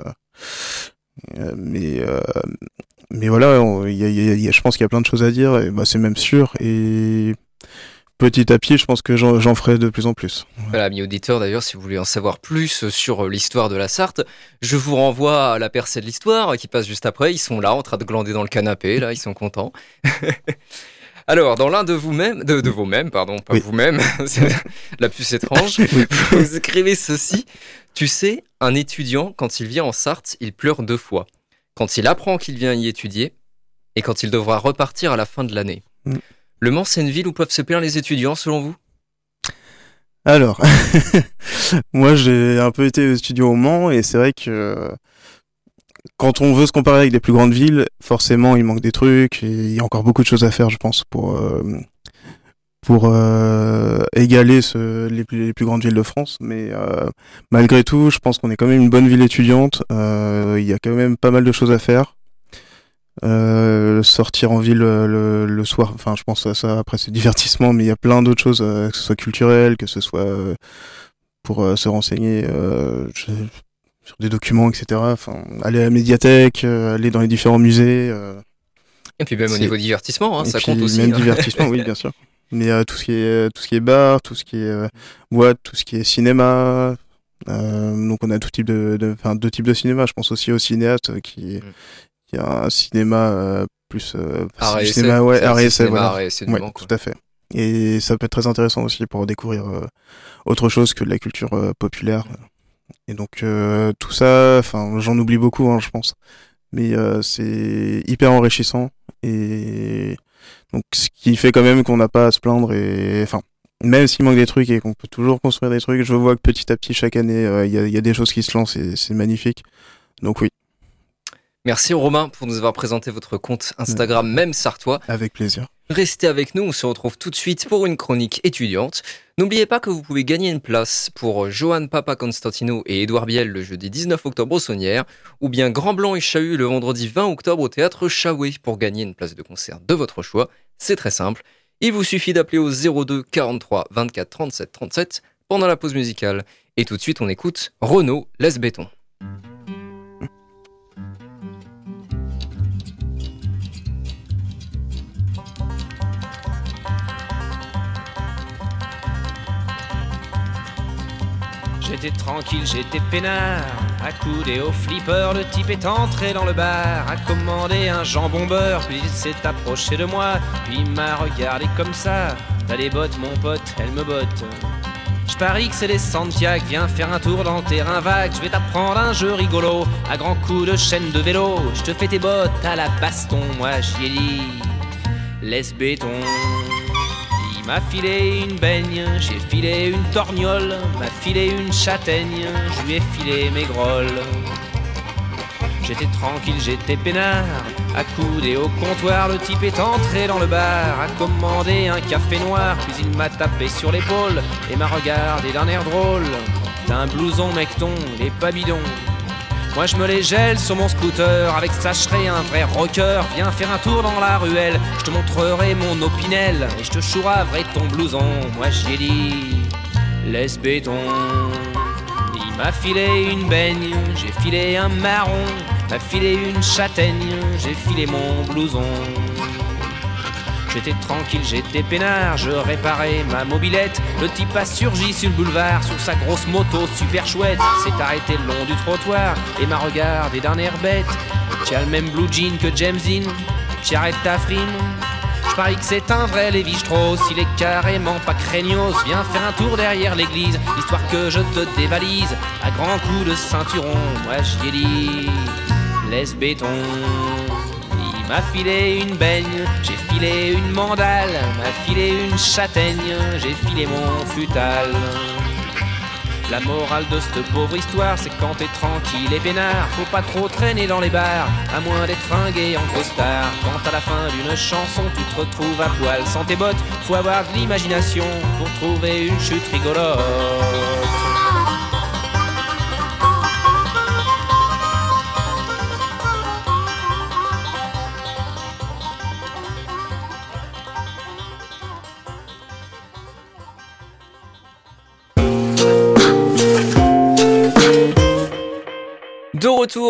euh, mais euh, mais voilà on- y a, il y a- il y a- je pense qu'il y a plein de choses à dire et bah c'est même sûr et petit à petit je pense que j'en ferai de plus en plus. Voilà, amis auditeurs, d'ailleurs, si vous voulez en savoir plus sur l'histoire de la Sarthe, je vous renvoie à la percée de l'histoire qui passe juste après. Ils sont là, en train de glander dans le canapé, là, ils sont contents. Alors, dans l'un de vous-même, de, de vous-même, pardon, pas Oui. vous-même, c'est la plus étrange, vous écrivez ceci. Tu sais, un étudiant, quand il vient en Sarthe, il pleure deux fois. Quand il apprend qu'il vient y étudier et quand il devra repartir à la fin de l'année. Mm. Le Mans, c'est une ville où peuvent se plaire les étudiants, selon vous? Alors moi j'ai un peu été studio au Mans et c'est vrai que quand on veut se comparer avec des plus grandes villes, forcément il manque des trucs il y a encore beaucoup de choses à faire je pense pour euh, pour euh, égaler les, plus, les grandes villes de France. Mais euh, malgré tout, je pense qu'on est quand même une bonne ville étudiante. Il y a quand même pas mal de choses à faire. Sortir en ville le, soir, enfin je pense à ça, après c'est divertissement, mais il y a plein d'autres choses, que ce soit culturel, que ce soit pour se renseigner je- sur des documents, etc. Enfin, aller à la médiathèque, euh, aller dans les différents musées. euh, Et puis même au niveau divertissement, hein, ça puis compte aussi. Même hein. divertissement, oui, bien sûr. Mais euh, tout ce qui est tout ce qui est bar, tout ce qui est euh, boîte, tout ce qui est cinéma. euh, donc on a tout type de, de- enfin deux types de cinéma. Je pense aussi au cinéaste euh, qui Mm. qui a un cinéma euh, plus euh, Art cinéma ouais art et voilà. Ouais, quoi. tout à fait. Et ça peut être très intéressant aussi pour découvrir euh, autre chose que de la culture euh, populaire. Et donc euh, tout ça, enfin j'en oublie beaucoup, hein, je pense. Mais euh, c'est hyper enrichissant et donc ce qui fait quand même qu'on n'a pas à se plaindre et enfin même s'il manque des trucs et qu'on peut toujours construire des trucs, je vois que petit à petit, chaque année, euh, il y, a, des choses qui se lancent et c'est magnifique. Donc oui. Merci Romain pour nous avoir présenté votre compte Instagram, même Sartois. Avec plaisir. Restez avec nous, on se retrouve tout de suite pour une chronique étudiante. N'oubliez pas que vous pouvez gagner une place pour Johan Papa Constantino et Édouard Biel le jeudi 19 octobre au Saunière, ou bien Grand Blanc et Chahut le vendredi 20 octobre au théâtre Chaoué pour gagner une place de concert de votre choix. C'est très simple. Il vous suffit d'appeler au 02 43 24 37 37 pendant la pause musicale. Et tout de suite, on écoute Renault Laisse Béton. J'étais tranquille, j'étais peinard, accoudé au flipper, le type est entré dans le bar, a commandé un jambon beurre, puis il s'est approché de moi, puis il m'a regardé comme ça. T'as des bottes, mon pote, elle me botte. Je parie que c'est les Santiago, viens faire un tour dans terrain vague, je vais t'apprendre un jeu rigolo, à grands coups de chaîne de vélo, je te fais tes bottes à la baston, moi j'y ai dit, laisse béton m'a filé une baigne, j'ai filé une torgnole, m'a filé une châtaigne, je lui ai filé mes grolles. J'étais tranquille, j'étais peinard, accoudé au comptoir, le type est entré dans le bar, a commandé un café noir, puis il m'a tapé sur l'épaule et m'a regardé d'un air drôle. T'as un blouson mecton, il est pas bidon, moi je me les gèle sur mon scooter avec Sacherai, un vrai rocker. Viens faire un tour dans la ruelle, je te montrerai mon opinel et je te chouraverai ton blouson. Moi j'y dit, laisse béton. Il m'a filé une baigne, j'ai filé un marron, m'a filé une châtaigne, j'ai filé mon blouson. J'étais tranquille, j'étais peinard, je réparais ma mobilette. Le type a surgi sur le boulevard, sur sa grosse moto super chouette. S'est arrêté le long du trottoir et m'a regardé d'un air bête. Tu as le même blue jean que James Dean, tu arrêtes ta frime. Je parie que c'est un vrai Lévi Strauss, il est carrément pas craignos. Viens faire un tour derrière l'église, histoire que je te dévalise. À grands coups de ceinturon, moi j'y ai dit, laisse béton m'a filé une baigne, j'ai filé une mandale, m'a filé une châtaigne, j'ai filé mon futal. La morale de cette pauvre histoire, c'est quand t'es tranquille et peinard, faut pas trop traîner dans les bars, à moins d'être fringué en costard. Quand à la fin d'une chanson, tu te retrouves à poil sans tes bottes, faut avoir de l'imagination pour trouver une chute rigolote.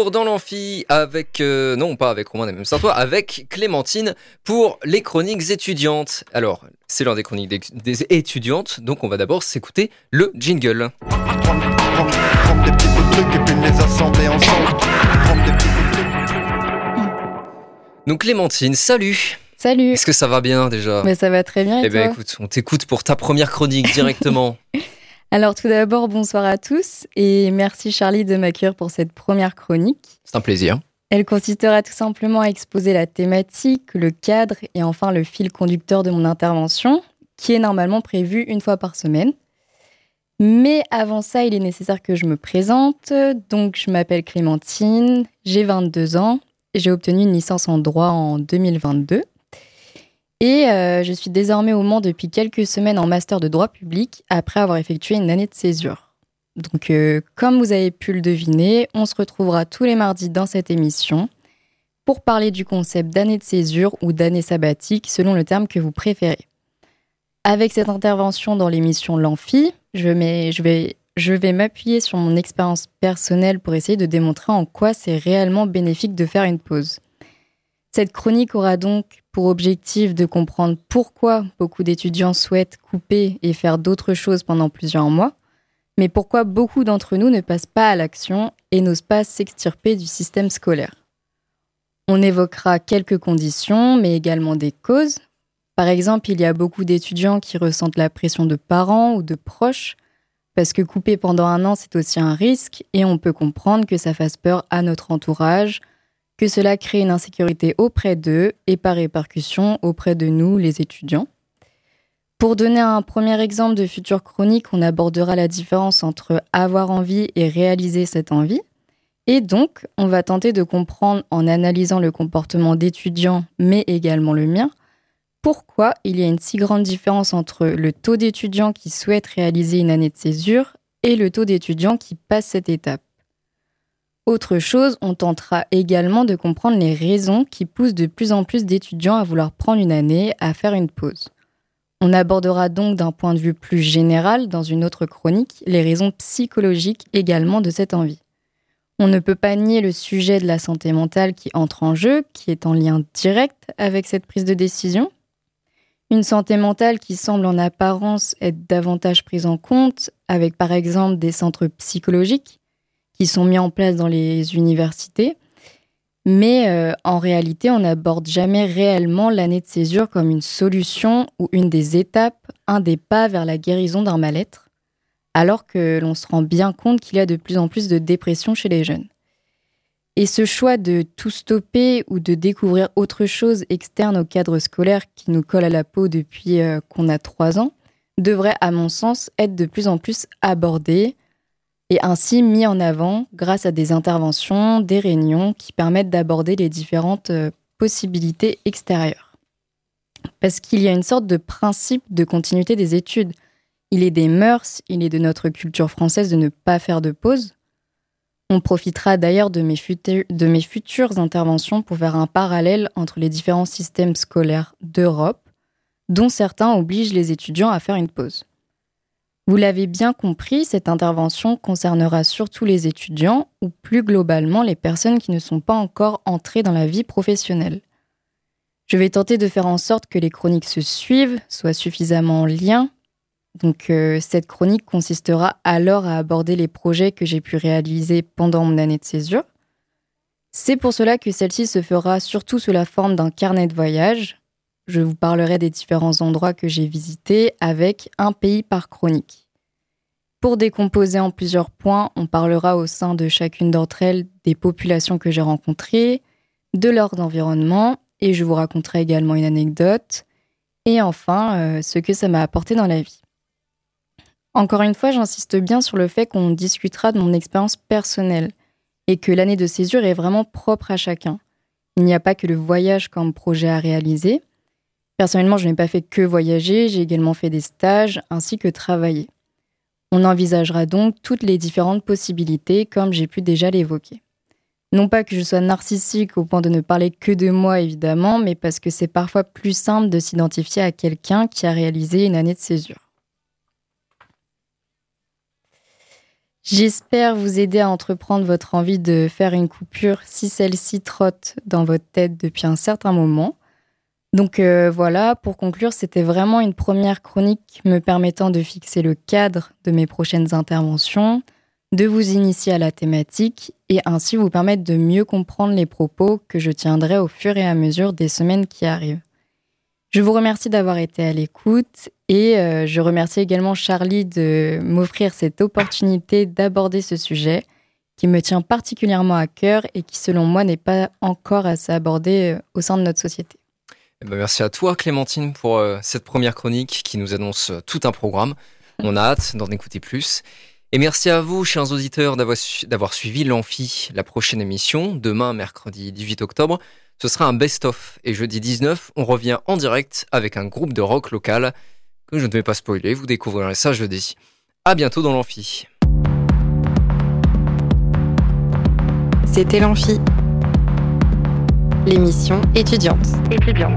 Retour dans l'amphi avec, euh, non pas avec Romain, même sans toi, avec Clémentine pour les chroniques étudiantes. Alors, c'est l'heure des chroniques des, étudiantes, donc on va d'abord s'écouter le jingle. Donc Clémentine, salut Salut Est-ce que ça va bien déjà? Mais ça va très bien et Eh bien écoute, on t'écoute pour ta première chronique directement. Alors tout d'abord, bonsoir à tous et merci Charlie de m'accueillir pour cette première chronique. C'est un plaisir. Elle consistera tout simplement à exposer la thématique, le cadre et enfin le fil conducteur de mon intervention, qui est normalement prévu une fois par semaine. Mais avant ça, il est nécessaire que je me présente. Donc je m'appelle Clémentine, j'ai 22 ans, j'ai obtenu une licence en droit en 2022. Et euh, je suis désormais au Mans depuis quelques semaines en master de droit public après avoir effectué une année de césure. Donc, euh, comme vous avez pu le deviner, on se retrouvera tous les mardis dans cette émission pour parler du concept d'année de césure ou d'année sabbatique selon le terme que vous préférez. Avec cette intervention dans l'émission L'Amphi, je, vais m'appuyer sur mon expérience personnelle pour essayer de démontrer en quoi c'est réellement bénéfique de faire une pause. Cette chronique aura donc objectif de comprendre pourquoi beaucoup d'étudiants souhaitent couper et faire d'autres choses pendant plusieurs mois, mais pourquoi beaucoup d'entre nous ne passent pas à l'action et n'osent pas s'extirper du système scolaire. On évoquera quelques conditions, mais également des causes. Par exemple, il y a beaucoup d'étudiants qui ressentent la pression de parents ou de proches, parce que couper pendant un an, c'est aussi un risque, et on peut comprendre que ça fasse peur à notre entourage, que cela crée une insécurité auprès d'eux et par répercussion auprès de nous, les étudiants. Pour donner un premier exemple de future chronique, on abordera la différence entre avoir envie et réaliser cette envie. Et donc, on va tenter de comprendre en analysant le comportement d'étudiants, mais également le mien, pourquoi il y a une si grande différence entre le taux d'étudiants qui souhaitent réaliser une année de césure et le taux d'étudiants qui passent cette étape. Autre chose, on tentera également de comprendre les raisons qui poussent de plus en plus d'étudiants à vouloir prendre une année, à faire une pause. On abordera donc d'un point de vue plus général, dans une autre chronique, les raisons psychologiques également de cette envie. On ne peut pas nier le sujet de la santé mentale qui entre en jeu, qui est en lien direct avec cette prise de décision. Une santé mentale qui semble en apparence être davantage prise en compte, avec par exemple des centres psychologiques qui sont mis en place dans les universités, mais euh, en réalité, on n'aborde jamais réellement l'année de césure comme une solution ou une des étapes, un des pas vers la guérison d'un mal-être, alors que l'on se rend bien compte qu'il y a de plus en plus de dépression chez les jeunes. Et ce choix de tout stopper ou de découvrir autre chose externe au cadre scolaire qui nous colle à la peau depuis euh, qu'on a trois ans devrait, à mon sens, être de plus en plus abordé, et ainsi mis en avant grâce à des interventions, des réunions qui permettent d'aborder les différentes euh, possibilités extérieures. Parce qu'il y a une sorte de principe de continuité des études. Il est des mœurs, il est de notre culture française de ne pas faire de pause. On profitera d'ailleurs de, de, mes futures interventions pour faire un parallèle entre les différents systèmes scolaires d'Europe, dont certains obligent les étudiants à faire une pause. Vous l'avez bien compris, cette intervention concernera surtout les étudiants ou plus globalement les personnes qui ne sont pas encore entrées dans la vie professionnelle. Je vais tenter de faire en sorte que les chroniques se suivent, soient suffisamment en lien. Donc euh, cette chronique consistera alors à aborder les projets que j'ai pu réaliser pendant mon année de césure. C'est pour cela que celle-ci se fera surtout sous la forme d'un carnet de voyage, je vous parlerai des différents endroits que j'ai visités avec un pays par chronique. Pour décomposer en plusieurs points, on parlera au sein de chacune d'entre elles des populations que j'ai rencontrées, de leur environnement, et je vous raconterai également une anecdote, et enfin euh, ce que ça m'a apporté dans la vie. Encore une fois, j'insiste bien sur le fait qu'on discutera de mon expérience personnelle et que l'année de césure est vraiment propre à chacun. Il n'y a pas que le voyage comme projet à réaliser, Personnellement, je n'ai pas fait que voyager, j'ai également fait des stages ainsi que travailler. On envisagera donc toutes les différentes possibilités comme j'ai pu déjà l'évoquer. Non pas que je sois narcissique au point de ne parler que de moi évidemment, mais parce que c'est parfois plus simple de s'identifier à quelqu'un qui a réalisé une année de césure. J'espère vous aider à entreprendre votre envie de faire une coupure si celle-ci trotte dans votre tête depuis un certain moment. Donc euh, voilà, pour conclure, c'était vraiment une première chronique me permettant de fixer le cadre de mes prochaines interventions, de vous initier à la thématique et ainsi vous permettre de mieux comprendre les propos que je tiendrai au fur et à mesure des semaines qui arrivent. Je vous remercie d'avoir été à l'écoute et euh, je remercie également Charlie de m'offrir cette opportunité d'aborder ce sujet qui me tient particulièrement à cœur et qui selon moi n'est pas encore assez abordé euh, au sein de notre société. Eh ben, merci à toi Clémentine pour euh, cette première chronique qui nous annonce euh, tout un programme. On a hâte d'en écouter plus. Et merci à vous, chers auditeurs, d'avoir suivi l'Amphi. La prochaine émission, demain, mercredi 18 octobre, ce sera un best-of. Et jeudi 19, on revient en direct avec un groupe de rock local que je ne vais pas spoiler, vous découvrirez ça jeudi. À bientôt dans l'Amphi. C'était l'Amphi l'émission étudiante. Étudiante.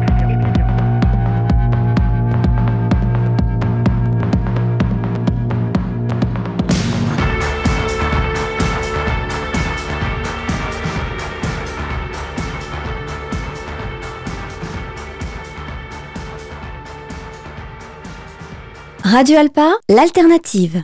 Radio Alpa, l'alternative.